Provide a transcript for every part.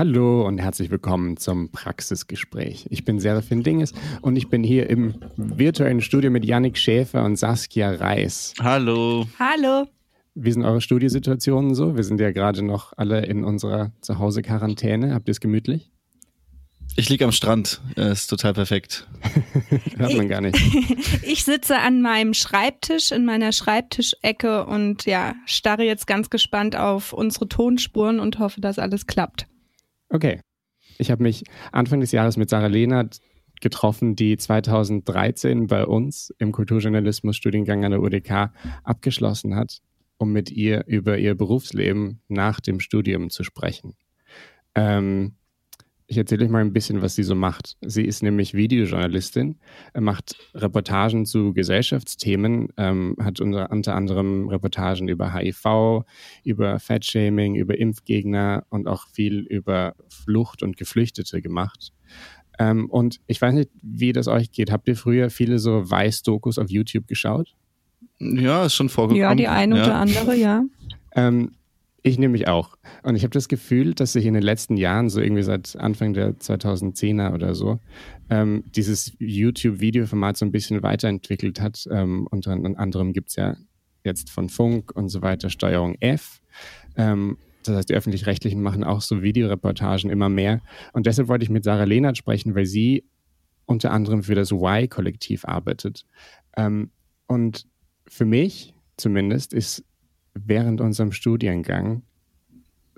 Hallo und herzlich willkommen zum Praxisgespräch. Ich bin Serafin Dinges und ich bin hier im virtuellen Studio mit Yannick Schäfer und Saskia Reis. Hallo. Hallo. Wie sind eure Studiosituationen so? Wir sind ja gerade noch alle in unserer Zuhause-Quarantäne. Habt ihr es gemütlich? Ich liege am Strand. Ist total perfekt. Hört man gar nicht. Ich sitze an meinem Schreibtisch in meiner Schreibtischecke und ja, starre jetzt ganz gespannt auf unsere Tonspuren und hoffe, dass alles klappt. Okay. Ich habe mich Anfang des Jahres mit Sarah Lehnert getroffen, die 2013 bei uns im Kulturjournalismus-Studiengang an der UDK abgeschlossen hat, um mit ihr über ihr Berufsleben nach dem Studium zu sprechen. Ähm, ich erzähle euch mal ein bisschen, was sie so macht. Sie ist nämlich Videojournalistin, macht Reportagen zu Gesellschaftsthemen, ähm, hat unter, unter anderem Reportagen über HIV, über Fatshaming, über Impfgegner und auch viel über Flucht und Geflüchtete gemacht. Ähm, und ich weiß nicht, wie das euch geht. Habt ihr früher viele so Weiß-Dokus auf YouTube geschaut? Ja, ist schon vorgekommen. Ja, die eine ja. oder andere, ja. Ähm, ich nämlich auch. Und ich habe das Gefühl, dass sich in den letzten Jahren, so irgendwie seit Anfang der 2010er oder so, ähm, dieses YouTube-Videoformat so ein bisschen weiterentwickelt hat. Ähm, unter anderem gibt es ja jetzt von Funk und so weiter Steuerung F. Ähm, das heißt, die öffentlich-rechtlichen machen auch so Videoreportagen immer mehr. Und deshalb wollte ich mit Sarah Lehnert sprechen, weil sie unter anderem für das Y-Kollektiv arbeitet. Ähm, und für mich zumindest ist während unserem Studiengang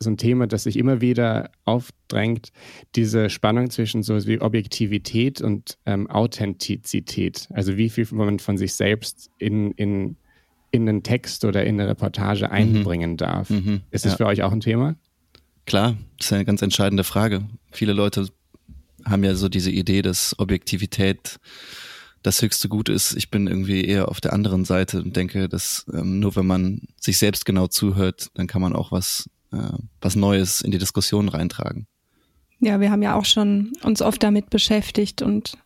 so ein Thema, das sich immer wieder aufdrängt, diese Spannung zwischen so wie Objektivität und ähm, Authentizität. Also wie viel man von sich selbst in, in, in einen Text oder in eine Reportage einbringen darf. Mhm, ist das ja. für euch auch ein Thema? Klar, das ist eine ganz entscheidende Frage. Viele Leute haben ja so diese Idee, dass Objektivität das höchste Gut ist. Ich bin irgendwie eher auf der anderen Seite und denke, dass ähm, nur wenn man sich selbst genau zuhört, dann kann man auch was, äh, was Neues in die Diskussion reintragen. Ja, wir haben ja auch schon uns oft damit beschäftigt und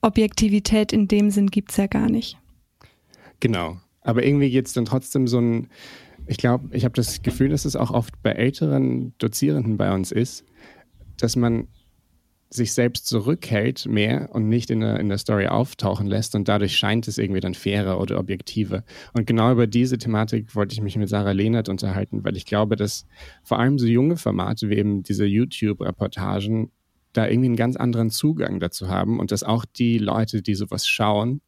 Objektivität in dem Sinn gibt's ja gar nicht. Genau. Aber irgendwie geht es dann trotzdem so ein, ich glaube, ich habe das Gefühl, dass es auch oft bei älteren Dozierenden bei uns ist, dass man sich selbst zurückhält mehr und nicht in der, in der Story auftauchen lässt und dadurch scheint es irgendwie dann fairer oder objektiver. Und genau über diese Thematik wollte ich mich mit Sarah Lehnert unterhalten, weil ich glaube, dass vor allem so junge Formate wie eben diese YouTube-Reportagen da irgendwie einen ganz anderen Zugang dazu haben und dass auch die Leute, die sowas schauen,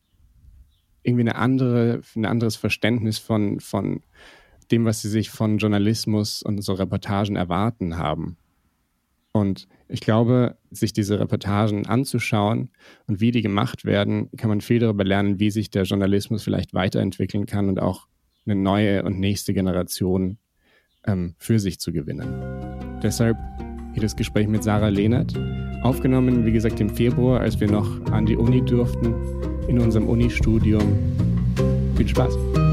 irgendwie eine andere, ein anderes Verständnis von, von dem, was sie sich von Journalismus und so Reportagen erwarten haben. Und ich glaube, sich diese Reportagen anzuschauen und wie die gemacht werden, kann man viel darüber lernen, wie sich der Journalismus vielleicht weiterentwickeln kann und auch eine neue und nächste Generation ähm, für sich zu gewinnen. Deshalb hier das Gespräch mit Sarah Lehnert, aufgenommen, wie gesagt, im Februar, als wir noch an die Uni durften, in unserem Uni-Studium. Viel Spaß!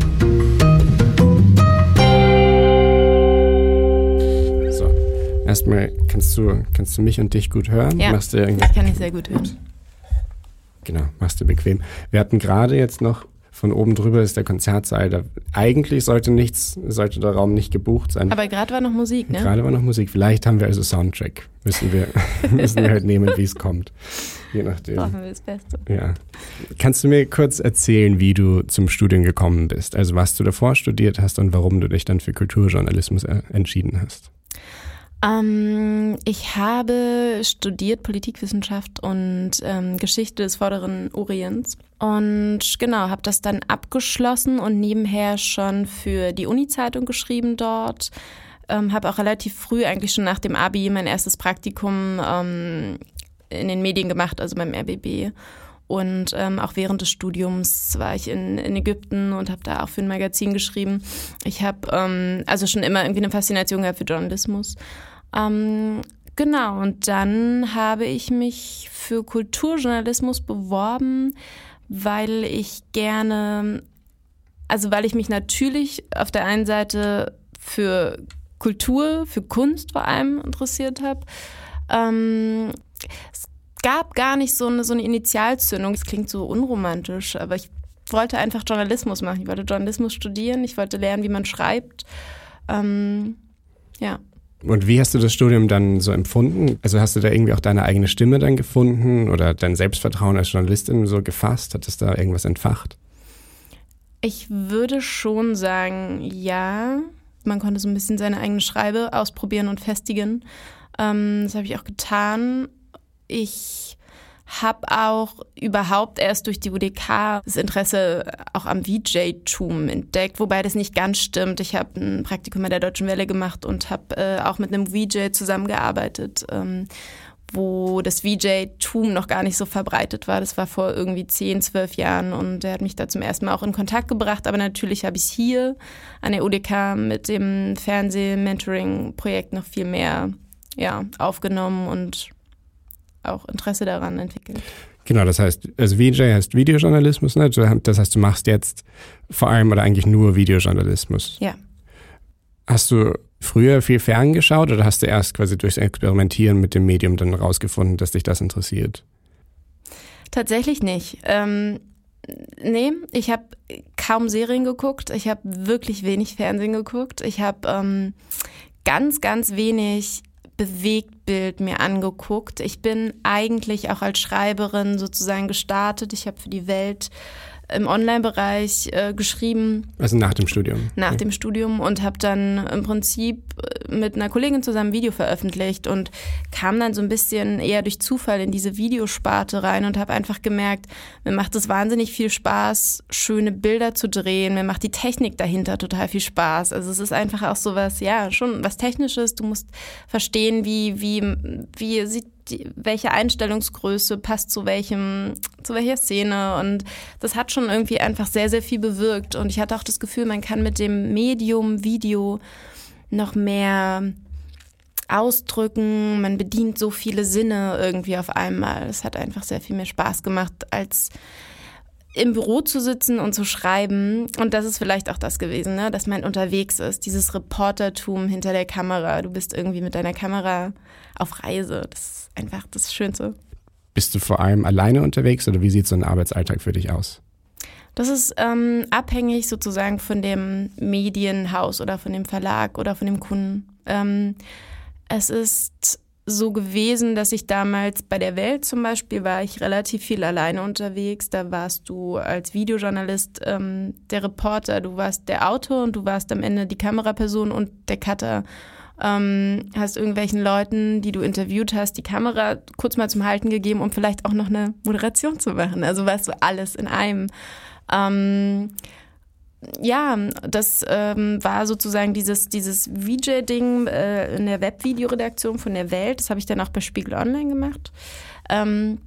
Erstmal kannst du, kannst du mich und dich gut hören? Ja, Machst du ich kann dich sehr gut hören. Genau, machst du bequem. Wir hatten gerade jetzt noch von oben drüber ist der Konzertsaal. Da, eigentlich sollte nichts, sollte der Raum nicht gebucht sein. Aber gerade war noch Musik, ne? Gerade war noch Musik. Vielleicht haben wir also Soundtrack. Müssen wir, müssen wir halt nehmen, wie es kommt. Je nachdem. Hoffen wir das Beste. Ja. Kannst du mir kurz erzählen, wie du zum Studium gekommen bist? Also was du davor studiert hast und warum du dich dann für Kulturjournalismus äh, entschieden hast? Ähm, ich habe studiert Politikwissenschaft und ähm, Geschichte des Vorderen Orients und genau, habe das dann abgeschlossen und nebenher schon für die Uni-Zeitung geschrieben dort. Ähm, habe auch relativ früh, eigentlich schon nach dem Abi, mein erstes Praktikum ähm, in den Medien gemacht, also beim RBB. Und ähm, auch während des Studiums war ich in, in Ägypten und habe da auch für ein Magazin geschrieben. Ich habe ähm, also schon immer irgendwie eine Faszination gehabt für Journalismus. Ähm, genau, und dann habe ich mich für Kulturjournalismus beworben, weil ich gerne, also weil ich mich natürlich auf der einen Seite für Kultur, für Kunst vor allem interessiert habe. Ähm, es gab gar nicht so eine, so eine Initialzündung. Es klingt so unromantisch, aber ich wollte einfach Journalismus machen. Ich wollte Journalismus studieren, ich wollte lernen, wie man schreibt. Ähm, ja. Und wie hast du das Studium dann so empfunden? Also hast du da irgendwie auch deine eigene Stimme dann gefunden oder dein Selbstvertrauen als Journalistin so gefasst? Hat es da irgendwas entfacht? Ich würde schon sagen, ja. Man konnte so ein bisschen seine eigene Schreibe ausprobieren und festigen. Ähm, das habe ich auch getan. Ich habe auch überhaupt erst durch die UDK das Interesse auch am VJ-Tum entdeckt, wobei das nicht ganz stimmt. Ich habe ein Praktikum bei der Deutschen Welle gemacht und habe äh, auch mit einem VJ zusammengearbeitet, ähm, wo das VJ-Tum noch gar nicht so verbreitet war. Das war vor irgendwie zehn, zwölf Jahren und der hat mich da zum ersten Mal auch in Kontakt gebracht. Aber natürlich habe ich hier an der UDK mit dem Fernseh-Mentoring-Projekt noch viel mehr ja, aufgenommen und auch Interesse daran entwickelt. Genau, das heißt, also VJ heißt Videojournalismus, ne? Das heißt, du machst jetzt vor allem oder eigentlich nur Videojournalismus. Ja. Hast du früher viel ferngeschaut oder hast du erst quasi durchs Experimentieren mit dem Medium dann rausgefunden, dass dich das interessiert? Tatsächlich nicht. Ähm, nee, ich habe kaum Serien geguckt. Ich habe wirklich wenig Fernsehen geguckt. Ich habe ähm, ganz, ganz wenig Bewegtbild mir angeguckt. Ich bin eigentlich auch als Schreiberin sozusagen gestartet. Ich habe für die Welt im Online-Bereich äh, geschrieben. Also nach dem Studium. Nach ja. dem Studium und habe dann im Prinzip äh, mit einer Kollegin zusammen ein Video veröffentlicht und kam dann so ein bisschen eher durch Zufall in diese Videosparte rein und habe einfach gemerkt, mir macht es wahnsinnig viel Spaß, schöne Bilder zu drehen. Mir macht die Technik dahinter total viel Spaß. Also es ist einfach auch so was, ja, schon was Technisches. Du musst verstehen, wie, wie, wie sieht die, welche Einstellungsgröße passt zu welchem, zu welcher Szene. Und das hat schon irgendwie einfach sehr, sehr viel bewirkt. Und ich hatte auch das Gefühl, man kann mit dem Medium Video noch mehr ausdrücken. Man bedient so viele Sinne irgendwie auf einmal. Es hat einfach sehr viel mehr Spaß gemacht, als im Büro zu sitzen und zu schreiben. Und das ist vielleicht auch das gewesen, ne? dass man unterwegs ist. Dieses Reportertum hinter der Kamera. Du bist irgendwie mit deiner Kamera auf Reise. Das ist einfach das Schönste. Bist du vor allem alleine unterwegs oder wie sieht so ein Arbeitsalltag für dich aus? Das ist ähm, abhängig sozusagen von dem Medienhaus oder von dem Verlag oder von dem Kunden. Ähm, es ist so gewesen, dass ich damals bei der Welt zum Beispiel war ich relativ viel alleine unterwegs. Da warst du als Videojournalist ähm, der Reporter, du warst der Autor und du warst am Ende die Kameraperson und der Cutter. Ähm, hast irgendwelchen Leuten, die du interviewt hast, die Kamera kurz mal zum Halten gegeben, um vielleicht auch noch eine Moderation zu machen. Also warst du alles in einem. Ähm, ja, das ähm, war sozusagen dieses, dieses VJ-Ding äh, in der Webvideoredaktion von der Welt. Das habe ich dann auch bei Spiegel Online gemacht. Ähm,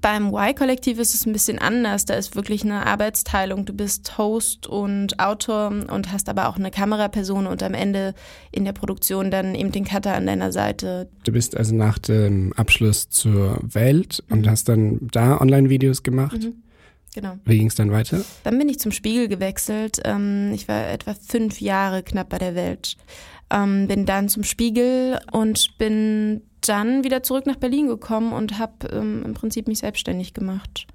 beim Y-Kollektiv ist es ein bisschen anders. Da ist wirklich eine Arbeitsteilung. Du bist Host und Autor und hast aber auch eine Kameraperson und am Ende in der Produktion dann eben den Cutter an deiner Seite. Du bist also nach dem Abschluss zur Welt und mhm. hast dann da Online-Videos gemacht. Mhm. Genau. Wie ging es dann weiter? Dann bin ich zum Spiegel gewechselt. Ähm, ich war etwa fünf Jahre knapp bei der Welt. Ähm, bin dann zum Spiegel und bin dann wieder zurück nach Berlin gekommen und habe ähm, im Prinzip mich selbstständig gemacht.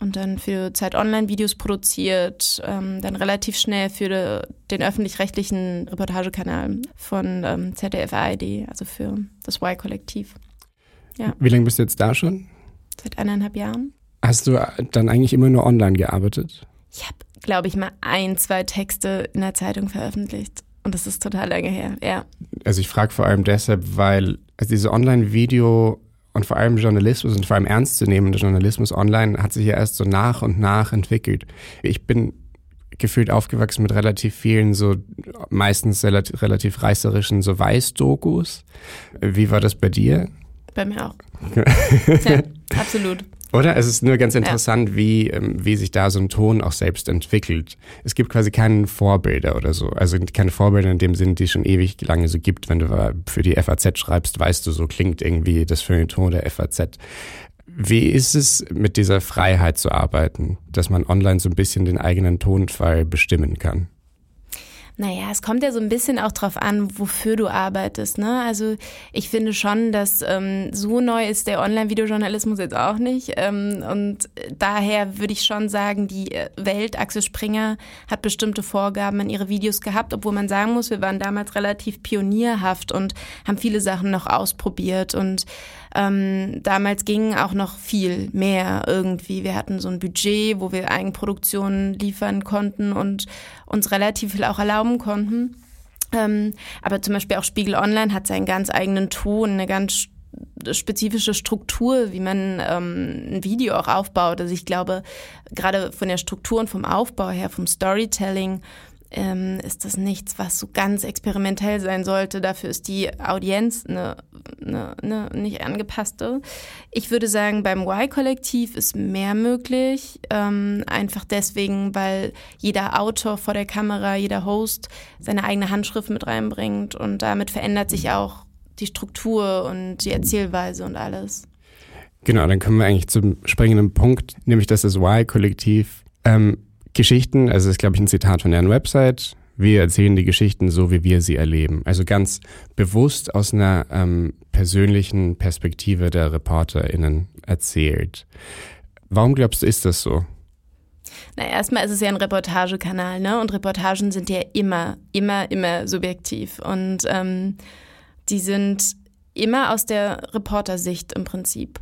Und dann für Zeit Online Videos produziert, ähm, dann relativ schnell für den öffentlich-rechtlichen Reportagekanal von ähm, ZDF ARD, also für das Y-Kollektiv. Ja. Wie lange bist du jetzt da schon? Seit eineinhalb Jahren. Hast du dann eigentlich immer nur online gearbeitet? Ich habe, glaube ich, mal ein, zwei Texte in der Zeitung veröffentlicht. Und das ist total lange her, ja. Also ich frage vor allem deshalb, weil also diese Online-Video und vor allem Journalismus und vor allem ernstzunehmender Journalismus online hat sich ja erst so nach und nach entwickelt. Ich bin gefühlt aufgewachsen mit relativ vielen so meistens relativ, relativ reißerischen so Weiß-Dokus. Wie war das bei dir? Bei mir auch. ja, absolut. Oder? Es ist nur ganz interessant, ja. wie, ähm, wie sich da so ein Ton auch selbst entwickelt. Es gibt quasi keine Vorbilder oder so. Also keine Vorbilder in dem Sinn, die es schon ewig lange so gibt. Wenn du für die FAZ schreibst, weißt du, so klingt irgendwie das für den Ton der FAZ. Wie ist es, mit dieser Freiheit zu arbeiten, dass man online so ein bisschen den eigenen Tonfall bestimmen kann? Naja, es kommt ja so ein bisschen auch drauf an, wofür du arbeitest. Ne? Also ich finde schon, dass ähm, so neu ist der Online-Videojournalismus jetzt auch nicht. Ähm, und daher würde ich schon sagen, die Welt, Axel Springer, hat bestimmte Vorgaben in ihre Videos gehabt, obwohl man sagen muss, wir waren damals relativ pionierhaft und haben viele Sachen noch ausprobiert. Und ähm, damals ging auch noch viel mehr irgendwie. Wir hatten so ein Budget, wo wir Eigenproduktionen liefern konnten und uns relativ viel auch erlauben konnten. Ähm, aber zum Beispiel auch Spiegel Online hat seinen ganz eigenen Ton, eine ganz spezifische Struktur, wie man ähm, ein Video auch aufbaut. Also ich glaube, gerade von der Struktur und vom Aufbau her, vom Storytelling, ähm, ist das nichts, was so ganz experimentell sein sollte. Dafür ist die Audienz eine, eine, eine nicht angepasste. Ich würde sagen, beim Y-Kollektiv ist mehr möglich. Ähm, einfach deswegen, weil jeder Autor vor der Kamera, jeder Host seine eigene Handschrift mit reinbringt und damit verändert sich auch die Struktur und die Erzählweise und alles. Genau, dann kommen wir eigentlich zum springenden Punkt, nämlich dass das Y-Kollektiv ähm, Geschichten, also das ist, glaube ich, ein Zitat von deren Website. Wir erzählen die Geschichten so, wie wir sie erleben. Also ganz bewusst aus einer ähm, persönlichen Perspektive der ReporterInnen erzählt. Warum glaubst du, ist das so? Na, erstmal ist es ja ein Reportagekanal, ne? Und Reportagen sind ja immer, immer, immer subjektiv. Und ähm, die sind immer aus der Reportersicht im Prinzip.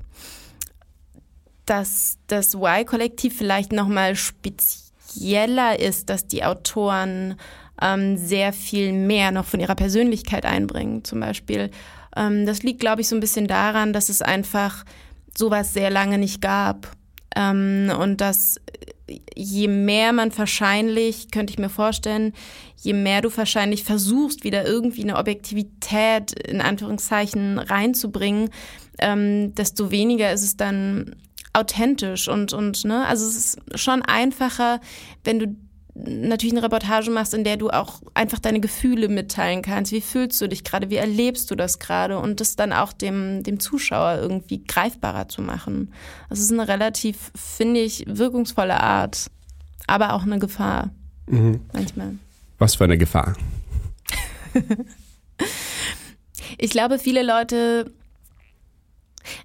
Dass das Y-Kollektiv vielleicht nochmal speziell spezieller ist, dass die Autoren ähm, sehr viel mehr noch von ihrer Persönlichkeit einbringen. Zum Beispiel, ähm, das liegt, glaube ich, so ein bisschen daran, dass es einfach sowas sehr lange nicht gab. Ähm, und dass je mehr man wahrscheinlich, könnte ich mir vorstellen, je mehr du wahrscheinlich versuchst, wieder irgendwie eine Objektivität in Anführungszeichen reinzubringen, ähm, desto weniger ist es dann authentisch und, und ne, also es ist schon einfacher, wenn du natürlich eine Reportage machst, in der du auch einfach deine Gefühle mitteilen kannst. Wie fühlst du dich gerade? Wie erlebst du das gerade? Und das dann auch dem, dem Zuschauer irgendwie greifbarer zu machen. Das ist eine relativ, finde ich, wirkungsvolle Art, aber auch eine Gefahr. Mhm. Manchmal. Was für eine Gefahr? ich glaube, viele Leute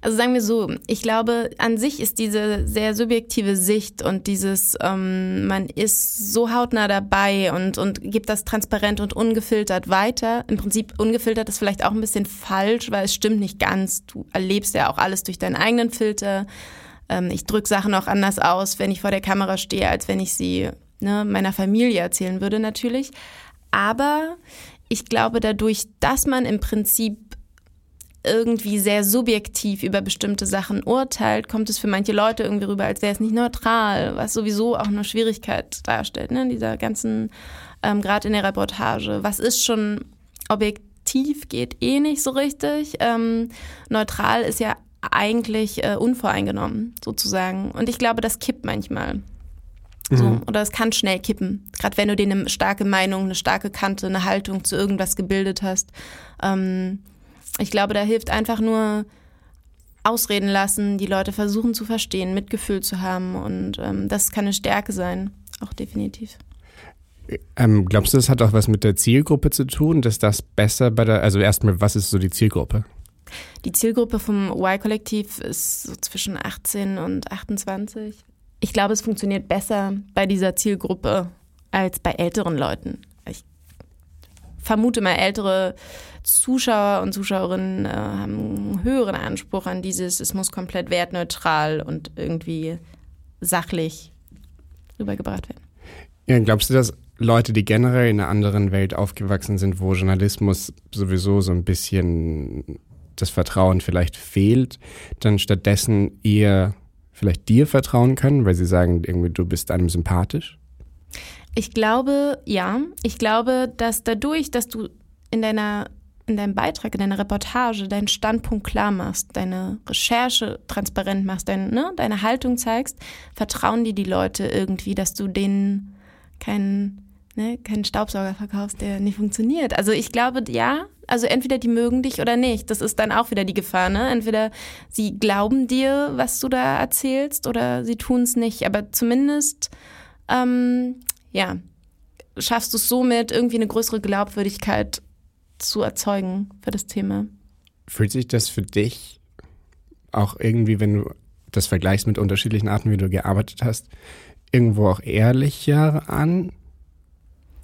also sagen wir so, ich glaube, an sich ist diese sehr subjektive Sicht und dieses, ähm, man ist so hautnah dabei und, und gibt das transparent und ungefiltert weiter. Im Prinzip ungefiltert ist vielleicht auch ein bisschen falsch, weil es stimmt nicht ganz. Du erlebst ja auch alles durch deinen eigenen Filter. Ähm, ich drücke Sachen auch anders aus, wenn ich vor der Kamera stehe, als wenn ich sie ne, meiner Familie erzählen würde natürlich. Aber ich glaube, dadurch, dass man im Prinzip irgendwie sehr subjektiv über bestimmte Sachen urteilt, kommt es für manche Leute irgendwie rüber, als wäre es nicht neutral, was sowieso auch eine Schwierigkeit darstellt, ne? dieser ganzen, ähm, gerade in der Reportage. Was ist schon objektiv, geht eh nicht so richtig. Ähm, neutral ist ja eigentlich äh, unvoreingenommen, sozusagen. Und ich glaube, das kippt manchmal. So, mhm. oder es kann schnell kippen. Gerade wenn du dir eine starke Meinung, eine starke Kante, eine Haltung zu irgendwas gebildet hast. Ähm, ich glaube, da hilft einfach nur ausreden lassen, die Leute versuchen zu verstehen, Mitgefühl zu haben und ähm, das kann eine Stärke sein, auch definitiv. Ähm, glaubst du, das hat auch was mit der Zielgruppe zu tun, dass das besser bei der, also erstmal, was ist so die Zielgruppe? Die Zielgruppe vom Y-Kollektiv ist so zwischen 18 und 28. Ich glaube, es funktioniert besser bei dieser Zielgruppe als bei älteren Leuten. Ich vermute mal, ältere Zuschauer und Zuschauerinnen äh, haben einen höheren Anspruch an dieses, es muss komplett wertneutral und irgendwie sachlich rübergebracht werden. Ja, glaubst du, dass Leute, die generell in einer anderen Welt aufgewachsen sind, wo Journalismus sowieso so ein bisschen das Vertrauen vielleicht fehlt, dann stattdessen eher vielleicht dir vertrauen können, weil sie sagen, irgendwie du bist einem sympathisch? Ich glaube, ja. Ich glaube, dass dadurch, dass du in deiner in deinem Beitrag, in deiner Reportage deinen Standpunkt klar machst, deine Recherche transparent machst, dein, ne, deine Haltung zeigst, vertrauen dir die Leute irgendwie, dass du denen keinen, ne, keinen Staubsauger verkaufst, der nicht funktioniert. Also ich glaube, ja, also entweder die mögen dich oder nicht. Das ist dann auch wieder die Gefahr, ne? Entweder sie glauben dir, was du da erzählst, oder sie tun es nicht. Aber zumindest, ähm, ja, schaffst du es somit, irgendwie eine größere Glaubwürdigkeit zu erzeugen für das Thema. Fühlt sich das für dich auch irgendwie, wenn du das vergleichst mit unterschiedlichen Arten, wie du gearbeitet hast, irgendwo auch ehrlicher an?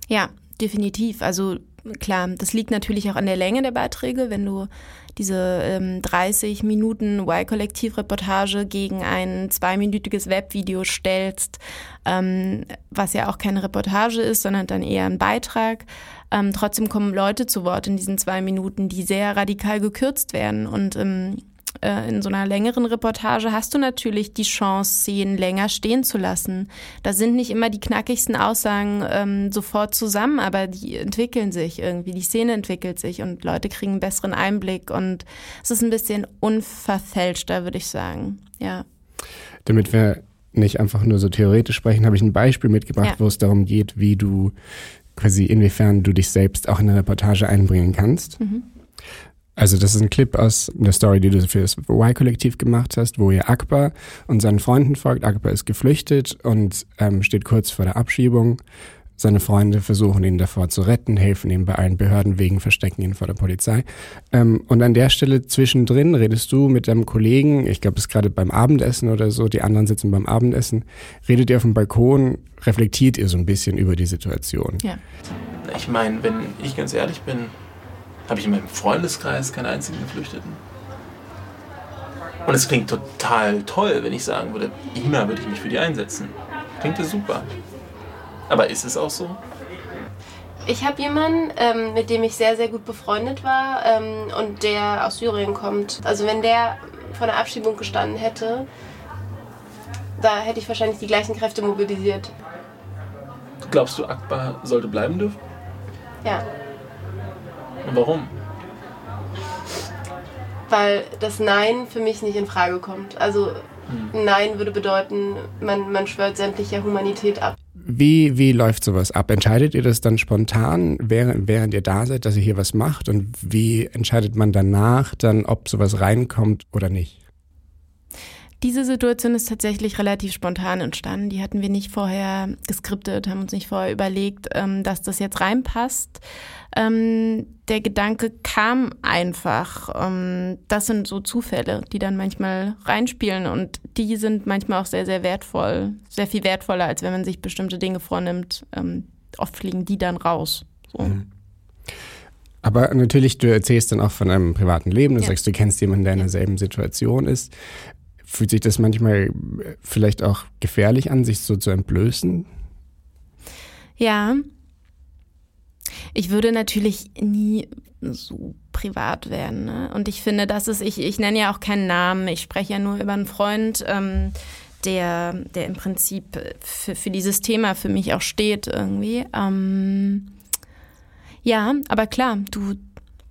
Ja, definitiv. Also klar, das liegt natürlich auch an der Länge der Beiträge. Wenn du diese ähm, 30 Minuten Y-Kollektiv-Reportage gegen ein zweiminütiges Webvideo stellst, ähm, was ja auch keine Reportage ist, sondern dann eher ein Beitrag. Ähm, trotzdem kommen Leute zu Wort in diesen zwei Minuten, die sehr radikal gekürzt werden. Und ähm, äh, in so einer längeren Reportage hast du natürlich die Chance, Szenen länger stehen zu lassen. Da sind nicht immer die knackigsten Aussagen ähm, sofort zusammen, aber die entwickeln sich irgendwie. Die Szene entwickelt sich und Leute kriegen einen besseren Einblick und es ist ein bisschen unverfälschter, würde ich sagen. Ja. Damit wir nicht einfach nur so theoretisch sprechen, habe ich ein Beispiel mitgebracht, ja. wo es darum geht, wie du quasi inwiefern du dich selbst auch in eine Reportage einbringen kannst. Mhm. Also das ist ein Clip aus der Story, die du für das Y-Kollektiv gemacht hast, wo ihr Akbar und seinen Freunden folgt. Akbar ist geflüchtet und ähm, steht kurz vor der Abschiebung. Seine Freunde versuchen ihn davor zu retten, helfen ihm bei allen Behörden wegen, verstecken ihn vor der Polizei. Ähm, und an der Stelle zwischendrin redest du mit deinem Kollegen, ich glaube, es ist gerade beim Abendessen oder so, die anderen sitzen beim Abendessen, redet ihr auf dem Balkon, reflektiert ihr so ein bisschen über die Situation. Ja. Ich meine, wenn ich ganz ehrlich bin, habe ich in meinem Freundeskreis keinen einzigen Geflüchteten. Und es klingt total toll, wenn ich sagen würde, immer würde ich mich für die einsetzen. Klingt ja super. Aber ist es auch so? Ich habe jemanden, ähm, mit dem ich sehr, sehr gut befreundet war ähm, und der aus Syrien kommt. Also wenn der vor der Abschiebung gestanden hätte, da hätte ich wahrscheinlich die gleichen Kräfte mobilisiert. Glaubst du, Akbar sollte bleiben dürfen? Ja. Und warum? Weil das Nein für mich nicht in Frage kommt. Also hm. Nein würde bedeuten, man, man schwört sämtliche Humanität ab. Wie, wie läuft sowas ab? Entscheidet ihr das dann spontan, während, während ihr da seid, dass ihr hier was macht? Und wie entscheidet man danach dann, ob sowas reinkommt oder nicht? Diese Situation ist tatsächlich relativ spontan entstanden. Die hatten wir nicht vorher geskriptet, haben uns nicht vorher überlegt, ähm, dass das jetzt reinpasst. Ähm, der Gedanke kam einfach. Ähm, das sind so Zufälle, die dann manchmal reinspielen und die sind manchmal auch sehr, sehr wertvoll. Sehr viel wertvoller, als wenn man sich bestimmte Dinge vornimmt. oft fliegen die dann raus. So. Mhm. Aber natürlich, du erzählst dann auch von einem privaten Leben. Du ja. sagst, du kennst jemanden, der in derselben Situation ist. Fühlt sich das manchmal vielleicht auch gefährlich an, sich so zu entblößen? Ja. Ich würde natürlich nie so privat werden. Ne? Und ich finde, das ist, ich, ich nenne ja auch keinen Namen, ich spreche ja nur über einen Freund, ähm, der, der im Prinzip für, für dieses Thema für mich auch steht irgendwie. Ähm, ja, aber klar, du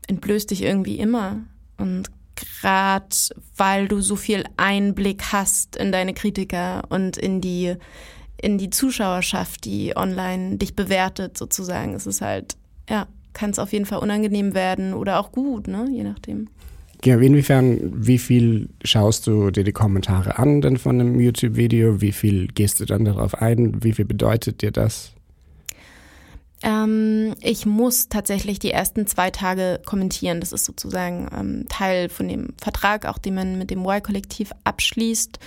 entblößt dich irgendwie immer. Und gerade weil du so viel Einblick hast in deine Kritiker und in die, in die Zuschauerschaft, die online dich bewertet, sozusagen. Es ist halt, ja, kann es auf jeden Fall unangenehm werden oder auch gut, ne? Je nachdem. Ja, inwiefern, wie viel schaust du dir die Kommentare an denn von einem YouTube-Video? Wie viel gehst du dann darauf ein? Wie viel bedeutet dir das? Ähm, ich muss tatsächlich die ersten zwei Tage kommentieren. Das ist sozusagen ähm, Teil von dem Vertrag, auch den man mit dem Y-Kollektiv abschließt.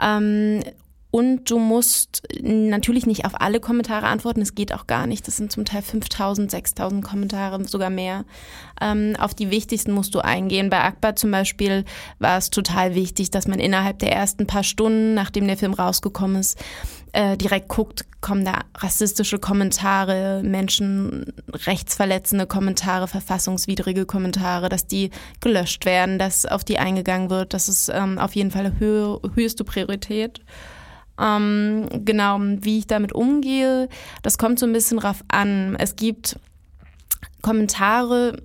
Ähm, und du musst natürlich nicht auf alle Kommentare antworten, es geht auch gar nicht. Das sind zum Teil 5000, 6000 Kommentare, sogar mehr. Ähm, auf die wichtigsten musst du eingehen. Bei Akbar zum Beispiel war es total wichtig, dass man innerhalb der ersten paar Stunden, nachdem der Film rausgekommen ist, äh, direkt guckt, kommen da rassistische Kommentare, menschenrechtsverletzende Kommentare, verfassungswidrige Kommentare, dass die gelöscht werden, dass auf die eingegangen wird. Das ist ähm, auf jeden Fall hö höchste Priorität. Ähm, genau, wie ich damit umgehe, das kommt so ein bisschen drauf an. Es gibt Kommentare,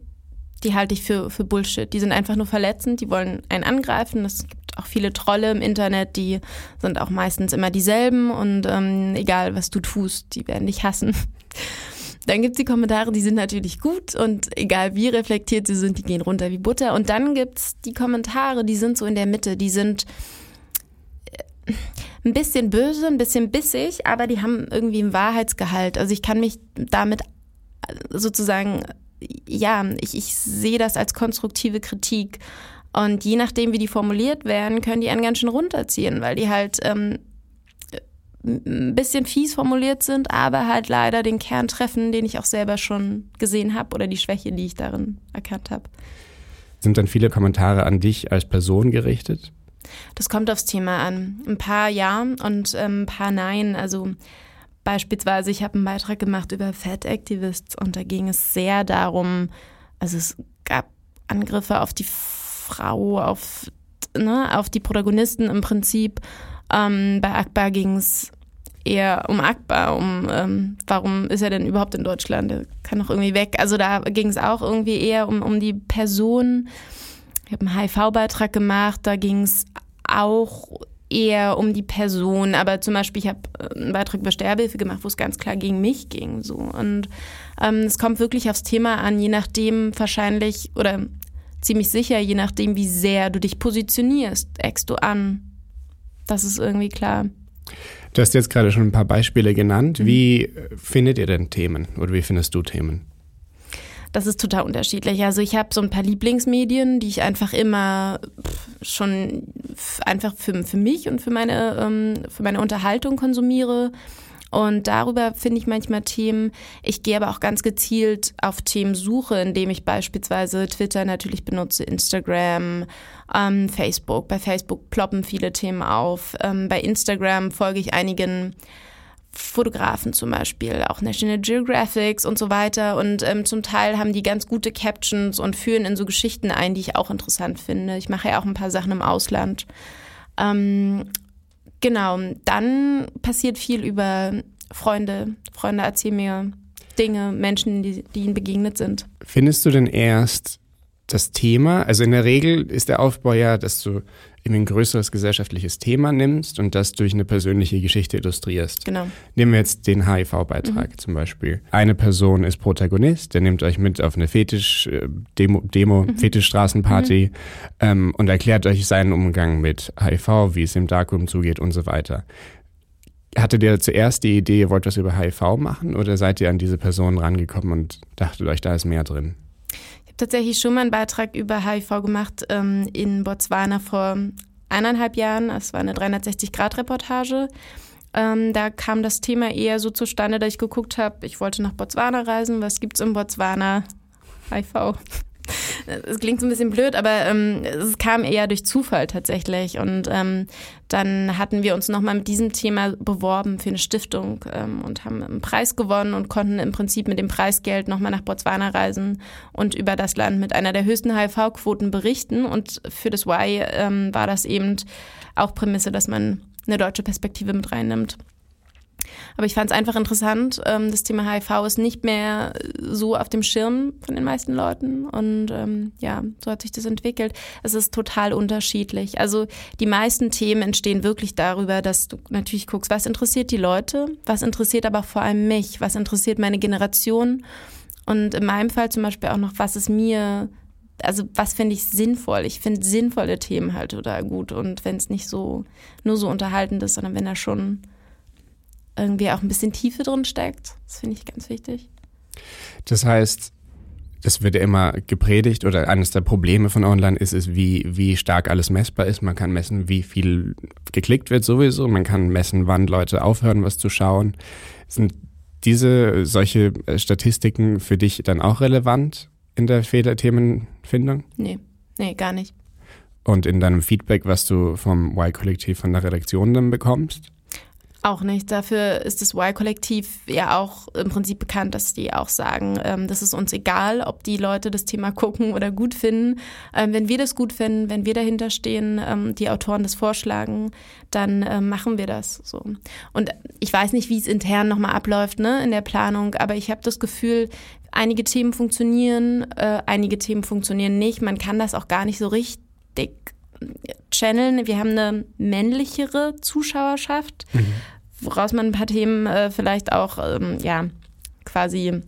die halte ich für, für Bullshit. Die sind einfach nur verletzend, die wollen einen angreifen. Es gibt auch viele Trolle im Internet, die sind auch meistens immer dieselben und ähm, egal was du tust, die werden dich hassen. Dann gibt es die Kommentare, die sind natürlich gut und egal wie reflektiert sie sind, die gehen runter wie Butter. Und dann gibt es die Kommentare, die sind so in der Mitte, die sind ein bisschen böse, ein bisschen bissig, aber die haben irgendwie einen Wahrheitsgehalt. Also ich kann mich damit sozusagen, ja, ich, ich sehe das als konstruktive Kritik. Und je nachdem, wie die formuliert werden, können die einen ganz schön runterziehen, weil die halt ähm, ein bisschen fies formuliert sind, aber halt leider den Kern treffen, den ich auch selber schon gesehen habe oder die Schwäche, die ich darin erkannt habe. Sind dann viele Kommentare an dich als Person gerichtet? Das kommt aufs Thema an. Ein paar ja und ähm, ein paar nein. Also beispielsweise, ich habe einen Beitrag gemacht über Fat Activists und da ging es sehr darum, also es gab Angriffe auf die Frau, auf, ne, auf die Protagonisten im Prinzip. Ähm, bei Akbar ging es eher um Akbar, um ähm, warum ist er denn überhaupt in Deutschland? Der kann doch irgendwie weg. Also da ging es auch irgendwie eher um, um die Person. Ich habe einen HIV-Beitrag gemacht, da ging es auch eher um die Person, aber zum Beispiel, ich habe einen Beitrag über Sterbehilfe gemacht, wo es ganz klar gegen mich ging. So. Und ähm, es kommt wirklich aufs Thema an, je nachdem wahrscheinlich oder ziemlich sicher, je nachdem, wie sehr du dich positionierst, eckst du an. Das ist irgendwie klar. Du hast jetzt gerade schon ein paar Beispiele genannt. Mhm. Wie findet ihr denn Themen oder wie findest du Themen? Das ist total unterschiedlich. Also ich habe so ein paar Lieblingsmedien, die ich einfach immer schon einfach für, für mich und für meine, ähm, für meine Unterhaltung konsumiere. Und darüber finde ich manchmal Themen. Ich gehe aber auch ganz gezielt auf Themensuche, indem ich beispielsweise Twitter natürlich benutze, Instagram, ähm, Facebook. Bei Facebook ploppen viele Themen auf. Ähm, bei Instagram folge ich einigen Fotografen zum Beispiel, auch National Geographics und so weiter. Und ähm, zum Teil haben die ganz gute Captions und führen in so Geschichten ein, die ich auch interessant finde. Ich mache ja auch ein paar Sachen im Ausland. Ähm, genau, dann passiert viel über Freunde. Freunde erzählen mir Dinge, Menschen, die, die ihnen begegnet sind. Findest du denn erst das Thema, also in der Regel ist der Aufbau ja, dass du ein größeres gesellschaftliches Thema nimmst und das durch eine persönliche Geschichte illustrierst. Genau. Nehmen wir jetzt den HIV-Beitrag mhm. zum Beispiel. Eine Person ist Protagonist, der nimmt euch mit auf eine Fetisch-Demo, äh, Demo, mhm. Fetischstraßenparty mhm. ähm, und erklärt euch seinen Umgang mit HIV, wie es im Darkroom zugeht und so weiter. Hattet ihr zuerst die Idee, ihr wollt was über HIV machen oder seid ihr an diese Person rangekommen und dachtet euch, da ist mehr drin? Tatsächlich schon mal einen Beitrag über HIV gemacht ähm, in Botswana vor eineinhalb Jahren. Es war eine 360-Grad-Reportage. Ähm, da kam das Thema eher so zustande, dass ich geguckt habe, ich wollte nach Botswana reisen. Was gibt es in Botswana? HIV. Es klingt so ein bisschen blöd, aber ähm, es kam eher durch Zufall tatsächlich. Und ähm, dann hatten wir uns nochmal mit diesem Thema beworben für eine Stiftung ähm, und haben einen Preis gewonnen und konnten im Prinzip mit dem Preisgeld nochmal nach Botswana reisen und über das Land mit einer der höchsten HIV-Quoten berichten. Und für das Y ähm, war das eben auch Prämisse, dass man eine deutsche Perspektive mit reinnimmt. Aber ich fand es einfach interessant. Ähm, das Thema HIV ist nicht mehr so auf dem Schirm von den meisten Leuten. Und ähm, ja, so hat sich das entwickelt. Es ist total unterschiedlich. Also die meisten Themen entstehen wirklich darüber, dass du natürlich guckst, was interessiert die Leute, was interessiert aber vor allem mich, was interessiert meine Generation. Und in meinem Fall zum Beispiel auch noch, was ist mir also was finde ich sinnvoll? Ich finde sinnvolle Themen halt total gut und wenn es nicht so nur so unterhaltend ist, sondern wenn da schon irgendwie auch ein bisschen Tiefe drin steckt. Das finde ich ganz wichtig. Das heißt, das wird ja immer gepredigt oder eines der Probleme von Online ist, ist, wie, wie stark alles messbar ist. Man kann messen, wie viel geklickt wird sowieso. Man kann messen, wann Leute aufhören, was zu schauen. Sind diese solche Statistiken für dich dann auch relevant in der Fehlerthemenfindung? Nee, nee, gar nicht. Und in deinem Feedback, was du vom Y-Kollektiv von der Redaktion dann bekommst? Auch nicht. Dafür ist das Y-Kollektiv ja auch im Prinzip bekannt, dass die auch sagen, ähm, das ist uns egal, ob die Leute das Thema gucken oder gut finden. Ähm, wenn wir das gut finden, wenn wir dahinter stehen, ähm, die Autoren das vorschlagen, dann ähm, machen wir das so. Und ich weiß nicht, wie es intern nochmal abläuft ne, in der Planung, aber ich habe das Gefühl, einige Themen funktionieren, äh, einige Themen funktionieren nicht. Man kann das auch gar nicht so richtig channeln. Wir haben eine männlichere Zuschauerschaft. Mhm woraus man ein paar Themen äh, vielleicht auch ähm, ja, quasi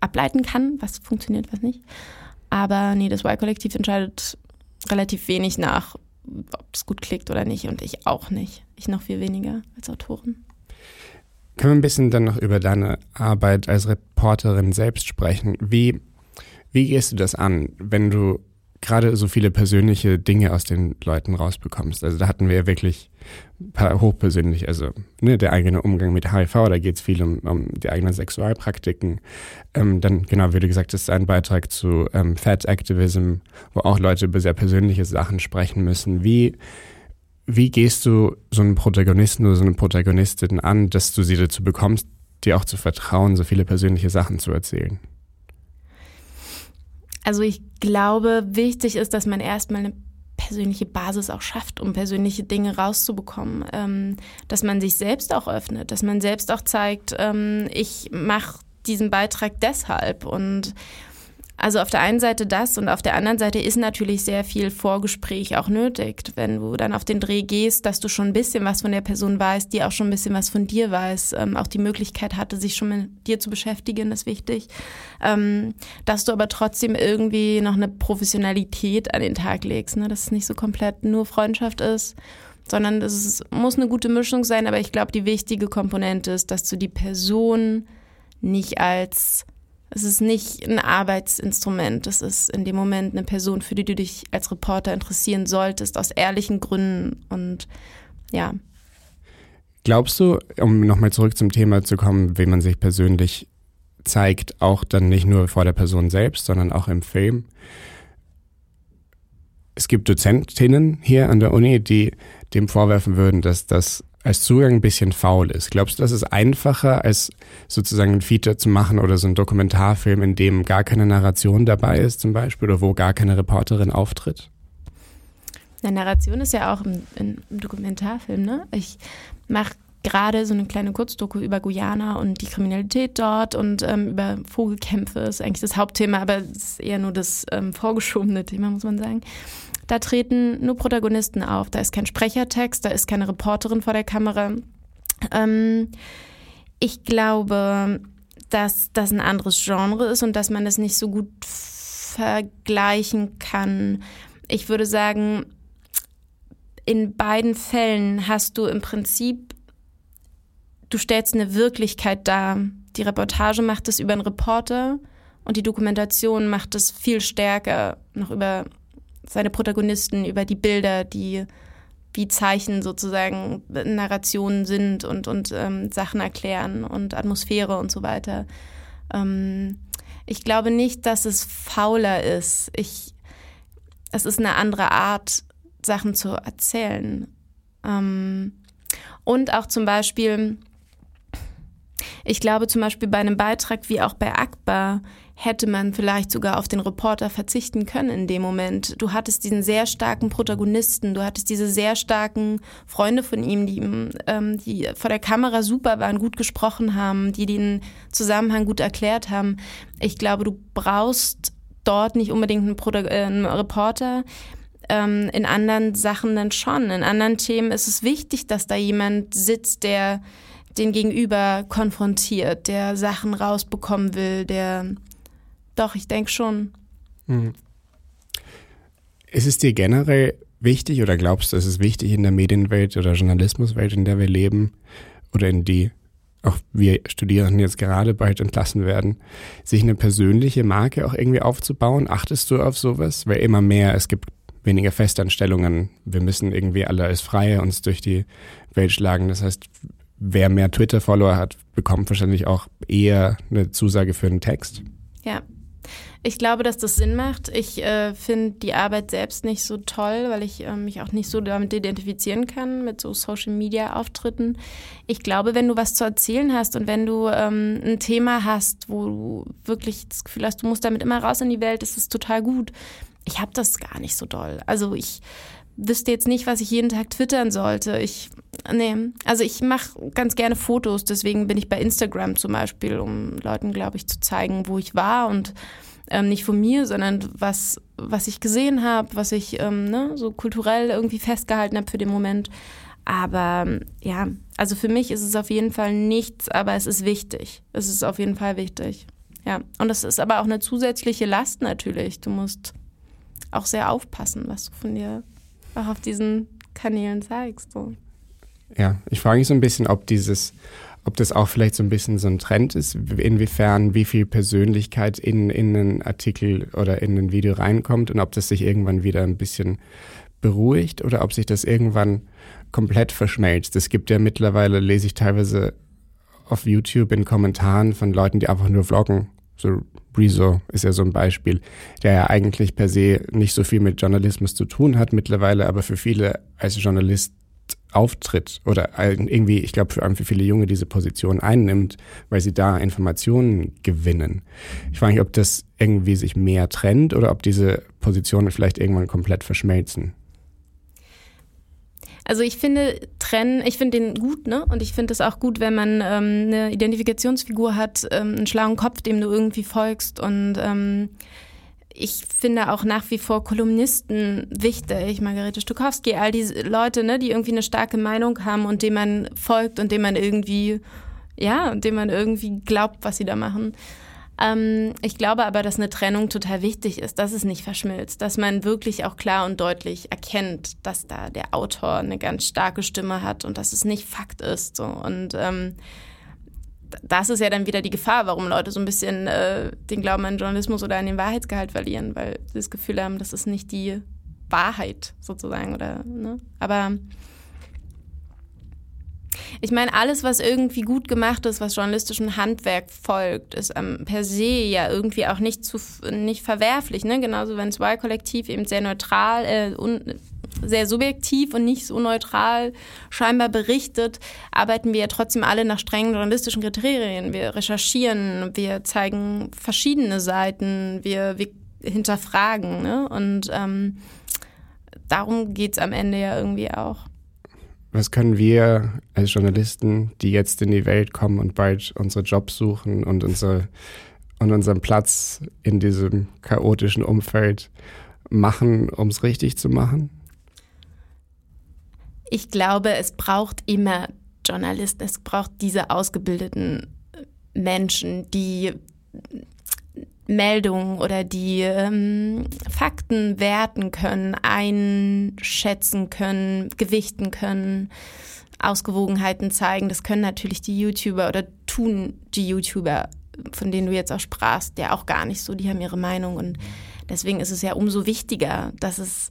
ableiten kann, was funktioniert, was nicht. Aber nee, das Y-Kollektiv entscheidet relativ wenig nach ob es gut klickt oder nicht. Und ich auch nicht. Ich noch viel weniger als Autorin. Können wir ein bisschen dann noch über deine Arbeit als Reporterin selbst sprechen? Wie, wie gehst du das an, wenn du gerade so viele persönliche Dinge aus den Leuten rausbekommst? Also da hatten wir ja wirklich paar hochpersönlich, also ne, der eigene Umgang mit HIV, da geht es viel um, um die eigenen Sexualpraktiken. Ähm, dann, genau, wie du gesagt hast, ein Beitrag zu ähm, Fat Activism, wo auch Leute über sehr persönliche Sachen sprechen müssen. Wie, wie gehst du so einen Protagonisten oder so eine Protagonistin an, dass du sie dazu bekommst, dir auch zu vertrauen, so viele persönliche Sachen zu erzählen? Also ich glaube, wichtig ist, dass man erstmal eine persönliche Basis auch schafft, um persönliche Dinge rauszubekommen. Ähm, dass man sich selbst auch öffnet, dass man selbst auch zeigt, ähm, ich mache diesen Beitrag deshalb und also auf der einen Seite das und auf der anderen Seite ist natürlich sehr viel Vorgespräch auch nötig. Wenn du dann auf den Dreh gehst, dass du schon ein bisschen was von der Person weißt, die auch schon ein bisschen was von dir weiß, ähm, auch die Möglichkeit hatte, sich schon mit dir zu beschäftigen, ist wichtig. Ähm, dass du aber trotzdem irgendwie noch eine Professionalität an den Tag legst, ne? dass es nicht so komplett nur Freundschaft ist sondern es muss eine gute Mischung sein, aber ich glaube, die wichtige Komponente ist, dass du die Person nicht als es ist nicht ein Arbeitsinstrument. Es ist in dem Moment eine Person, für die du dich als Reporter interessieren solltest, aus ehrlichen Gründen. Und ja. Glaubst du, um nochmal zurück zum Thema zu kommen, wie man sich persönlich zeigt, auch dann nicht nur vor der Person selbst, sondern auch im Film? Es gibt Dozentinnen hier an der Uni, die dem vorwerfen würden, dass das als Zugang ein bisschen faul ist. Glaubst du, das ist einfacher, als sozusagen ein Feature zu machen oder so ein Dokumentarfilm, in dem gar keine Narration dabei ist zum Beispiel oder wo gar keine Reporterin auftritt? Eine Narration ist ja auch im Dokumentarfilm. Ne? Ich mache gerade so eine kleine Kurzdoku über Guyana und die Kriminalität dort und ähm, über Vogelkämpfe ist eigentlich das Hauptthema, aber es ist eher nur das ähm, vorgeschobene Thema, muss man sagen. Da treten nur Protagonisten auf. Da ist kein Sprechertext, da ist keine Reporterin vor der Kamera. Ähm, ich glaube, dass das ein anderes Genre ist und dass man das nicht so gut vergleichen kann. Ich würde sagen, in beiden Fällen hast du im Prinzip, du stellst eine Wirklichkeit dar. Die Reportage macht es über einen Reporter und die Dokumentation macht es viel stärker noch über seine Protagonisten, über die Bilder, die wie Zeichen sozusagen Narrationen sind und, und ähm, Sachen erklären und Atmosphäre und so weiter. Ähm, ich glaube nicht, dass es fauler ist. Ich, es ist eine andere Art, Sachen zu erzählen. Ähm, und auch zum Beispiel, ich glaube zum Beispiel bei einem Beitrag wie auch bei Akbar hätte man vielleicht sogar auf den Reporter verzichten können in dem Moment. Du hattest diesen sehr starken Protagonisten, du hattest diese sehr starken Freunde von ihm, die, ähm, die vor der Kamera super waren, gut gesprochen haben, die den Zusammenhang gut erklärt haben. Ich glaube, du brauchst dort nicht unbedingt einen, Produ äh, einen Reporter. Ähm, in anderen Sachen dann schon. In anderen Themen ist es wichtig, dass da jemand sitzt, der den Gegenüber konfrontiert, der Sachen rausbekommen will, der doch, ich denke schon. Mhm. Ist es dir generell wichtig oder glaubst du, ist es wichtig in der Medienwelt oder Journalismuswelt, in der wir leben oder in die auch wir Studierenden jetzt gerade bald entlassen werden, sich eine persönliche Marke auch irgendwie aufzubauen? Achtest du auf sowas? Weil immer mehr, es gibt weniger Festanstellungen. Wir müssen irgendwie alle als Freie uns durch die Welt schlagen. Das heißt, wer mehr Twitter-Follower hat, bekommt wahrscheinlich auch eher eine Zusage für einen Text. Ja, ich glaube, dass das Sinn macht. Ich äh, finde die Arbeit selbst nicht so toll, weil ich äh, mich auch nicht so damit identifizieren kann, mit so Social-Media-Auftritten. Ich glaube, wenn du was zu erzählen hast und wenn du ähm, ein Thema hast, wo du wirklich das Gefühl hast, du musst damit immer raus in die Welt, ist es total gut. Ich habe das gar nicht so doll. Also ich wüsste jetzt nicht, was ich jeden Tag twittern sollte. Ich, nee, also ich mache ganz gerne Fotos, deswegen bin ich bei Instagram zum Beispiel, um Leuten, glaube ich, zu zeigen, wo ich war und ähm, nicht von mir, sondern was, was ich gesehen habe, was ich ähm, ne, so kulturell irgendwie festgehalten habe für den Moment. Aber ja, also für mich ist es auf jeden Fall nichts, aber es ist wichtig. Es ist auf jeden Fall wichtig. Ja, und es ist aber auch eine zusätzliche Last natürlich. Du musst auch sehr aufpassen, was du von dir auch auf diesen Kanälen zeigst. So. Ja, ich frage mich so ein bisschen, ob dieses, ob das auch vielleicht so ein bisschen so ein Trend ist, inwiefern wie viel Persönlichkeit in, in einen Artikel oder in ein Video reinkommt und ob das sich irgendwann wieder ein bisschen beruhigt oder ob sich das irgendwann komplett verschmelzt. Es gibt ja mittlerweile, lese ich teilweise auf YouTube in Kommentaren von Leuten, die einfach nur vloggen. So Rezo ist ja so ein Beispiel, der ja eigentlich per se nicht so viel mit Journalismus zu tun hat mittlerweile, aber für viele als Journalist auftritt oder irgendwie, ich glaube, vor allem für viele Junge diese Position einnimmt, weil sie da Informationen gewinnen. Ich frage mich, ob das irgendwie sich mehr trennt oder ob diese Positionen vielleicht irgendwann komplett verschmelzen. Also ich finde trennen, ich finde den gut, ne? Und ich finde es auch gut, wenn man ähm, eine Identifikationsfigur hat, ähm, einen schlauen Kopf, dem du irgendwie folgst. Und ähm, ich finde auch nach wie vor Kolumnisten wichtig, Margarete Stukowski, all diese Leute, ne, die irgendwie eine starke Meinung haben und dem man folgt und dem man irgendwie, ja, und dem man irgendwie glaubt, was sie da machen. Ähm, ich glaube aber, dass eine Trennung total wichtig ist, dass es nicht verschmilzt, dass man wirklich auch klar und deutlich erkennt, dass da der Autor eine ganz starke Stimme hat und dass es nicht Fakt ist. So. Und ähm, das ist ja dann wieder die Gefahr, warum Leute so ein bisschen äh, den Glauben an Journalismus oder an den Wahrheitsgehalt verlieren, weil sie das Gefühl haben, das ist nicht die Wahrheit sozusagen. Oder, ne? Aber ich meine, alles, was irgendwie gut gemacht ist, was journalistischem Handwerk folgt, ist ähm, per se ja irgendwie auch nicht zu nicht verwerflich. Ne? Genauso wenn das Y-Kollektiv eben sehr neutral, äh, un, sehr subjektiv und nicht so neutral scheinbar berichtet, arbeiten wir ja trotzdem alle nach strengen journalistischen Kriterien. Wir recherchieren, wir zeigen verschiedene Seiten, wir, wir hinterfragen. Ne? Und ähm, darum geht's am Ende ja irgendwie auch was können wir als Journalisten, die jetzt in die Welt kommen und bald unsere Jobs suchen und, unsere, und unseren Platz in diesem chaotischen Umfeld machen, um es richtig zu machen? Ich glaube, es braucht immer Journalisten, es braucht diese ausgebildeten Menschen, die Meldungen oder die ähm, Fakten werten können, einschätzen können, gewichten können, Ausgewogenheiten zeigen. Das können natürlich die YouTuber oder tun die YouTuber, von denen du jetzt auch sprachst, ja auch gar nicht so. Die haben ihre Meinung und deswegen ist es ja umso wichtiger, dass es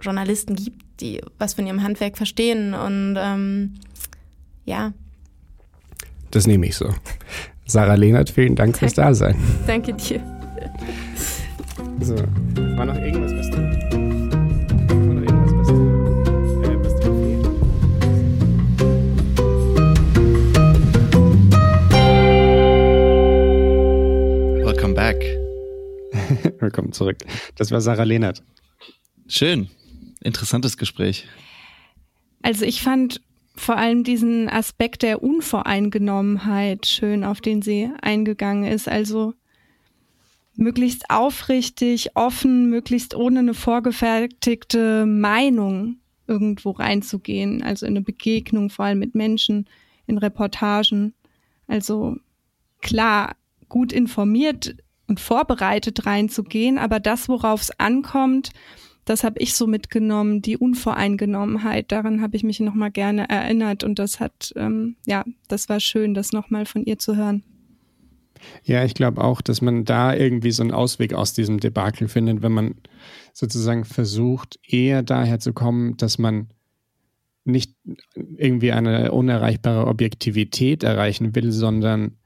Journalisten gibt, die was von ihrem Handwerk verstehen und ähm, ja. Das nehme ich so. Sarah Lehnert, vielen Dank fürs Dasein. Danke dir. So, war noch irgendwas, was du. War noch irgendwas, was du. Äh? Welcome back. Willkommen zurück. Das war Sarah Lehnert. Schön. Interessantes Gespräch. Also ich fand vor allem diesen Aspekt der Unvoreingenommenheit schön, auf den sie eingegangen ist. Also möglichst aufrichtig, offen, möglichst ohne eine vorgefertigte Meinung irgendwo reinzugehen. Also in eine Begegnung, vor allem mit Menschen, in Reportagen. Also klar, gut informiert und vorbereitet reinzugehen, aber das, worauf es ankommt, das habe ich so mitgenommen, die Unvoreingenommenheit. Daran habe ich mich nochmal gerne erinnert und das hat, ähm, ja, das war schön, das nochmal von ihr zu hören. Ja, ich glaube auch, dass man da irgendwie so einen Ausweg aus diesem Debakel findet, wenn man sozusagen versucht, eher daher zu kommen, dass man nicht irgendwie eine unerreichbare Objektivität erreichen will, sondern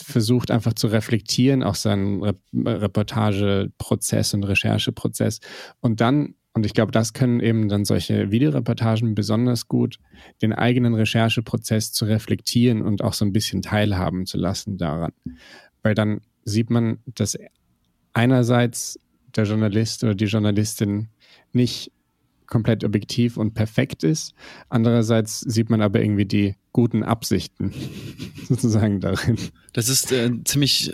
versucht einfach zu reflektieren, auch seinen Re Reportageprozess und Rechercheprozess. Und dann, und ich glaube, das können eben dann solche Videoreportagen besonders gut, den eigenen Rechercheprozess zu reflektieren und auch so ein bisschen teilhaben zu lassen daran. Weil dann sieht man, dass einerseits der Journalist oder die Journalistin nicht komplett objektiv und perfekt ist. Andererseits sieht man aber irgendwie die guten Absichten sozusagen darin. Das ist äh, ziemlich,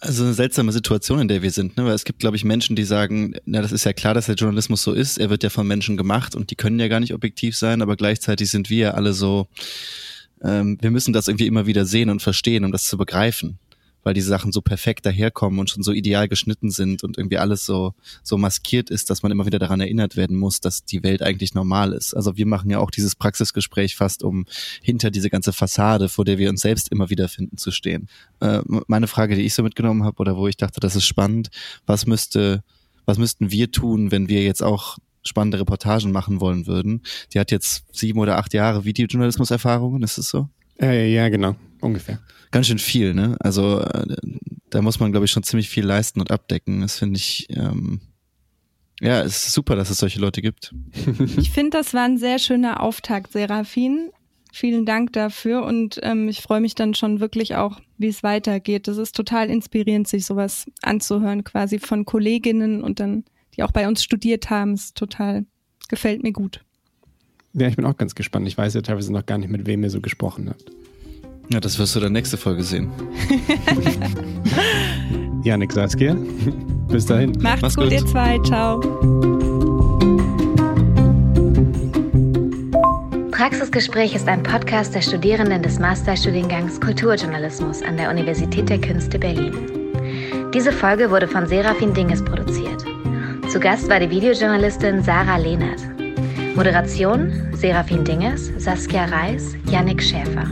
also eine seltsame Situation, in der wir sind, ne? weil es gibt, glaube ich, Menschen, die sagen, na, das ist ja klar, dass der Journalismus so ist, er wird ja von Menschen gemacht und die können ja gar nicht objektiv sein, aber gleichzeitig sind wir ja alle so, ähm, wir müssen das irgendwie immer wieder sehen und verstehen, um das zu begreifen. Weil diese Sachen so perfekt daherkommen und schon so ideal geschnitten sind und irgendwie alles so, so maskiert ist, dass man immer wieder daran erinnert werden muss, dass die Welt eigentlich normal ist. Also wir machen ja auch dieses Praxisgespräch fast, um hinter diese ganze Fassade, vor der wir uns selbst immer wieder finden, zu stehen. Äh, meine Frage, die ich so mitgenommen habe oder wo ich dachte, das ist spannend, was müsste, was müssten wir tun, wenn wir jetzt auch spannende Reportagen machen wollen würden? Die hat jetzt sieben oder acht Jahre Videojournalismus-Erfahrungen, ist es so? Äh, ja, genau, ungefähr ganz schön viel, ne? Also äh, da muss man, glaube ich, schon ziemlich viel leisten und abdecken. Das finde ich, ähm, ja, es ist super, dass es solche Leute gibt. ich finde, das war ein sehr schöner Auftakt, Serafin. Vielen Dank dafür und ähm, ich freue mich dann schon wirklich auch, wie es weitergeht. Das ist total inspirierend, sich sowas anzuhören, quasi von Kolleginnen und dann, die auch bei uns studiert haben. Es total, gefällt mir gut. Ja, ich bin auch ganz gespannt. Ich weiß ja teilweise noch gar nicht, mit wem ihr so gesprochen habt. Ja, das wirst du dann nächste Folge sehen. Janik Saskia, bis dahin. Macht's, Macht's gut, gut, ihr zwei. Ciao. Praxisgespräch ist ein Podcast der Studierenden des Masterstudiengangs Kulturjournalismus an der Universität der Künste Berlin. Diese Folge wurde von Serafin Dinges produziert. Zu Gast war die Videojournalistin Sarah Lehnert. Moderation Serafin Dinges, Saskia Reis, Yannick Schäfer.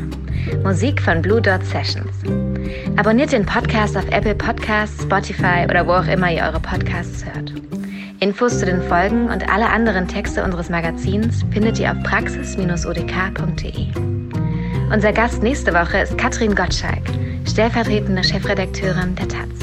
Musik von Blue Dot Sessions. Abonniert den Podcast auf Apple Podcasts, Spotify oder wo auch immer ihr eure Podcasts hört. Infos zu den Folgen und alle anderen Texte unseres Magazins findet ihr auf praxis-odk.de. Unser Gast nächste Woche ist Katrin Gottschalk, stellvertretende Chefredakteurin der Taz.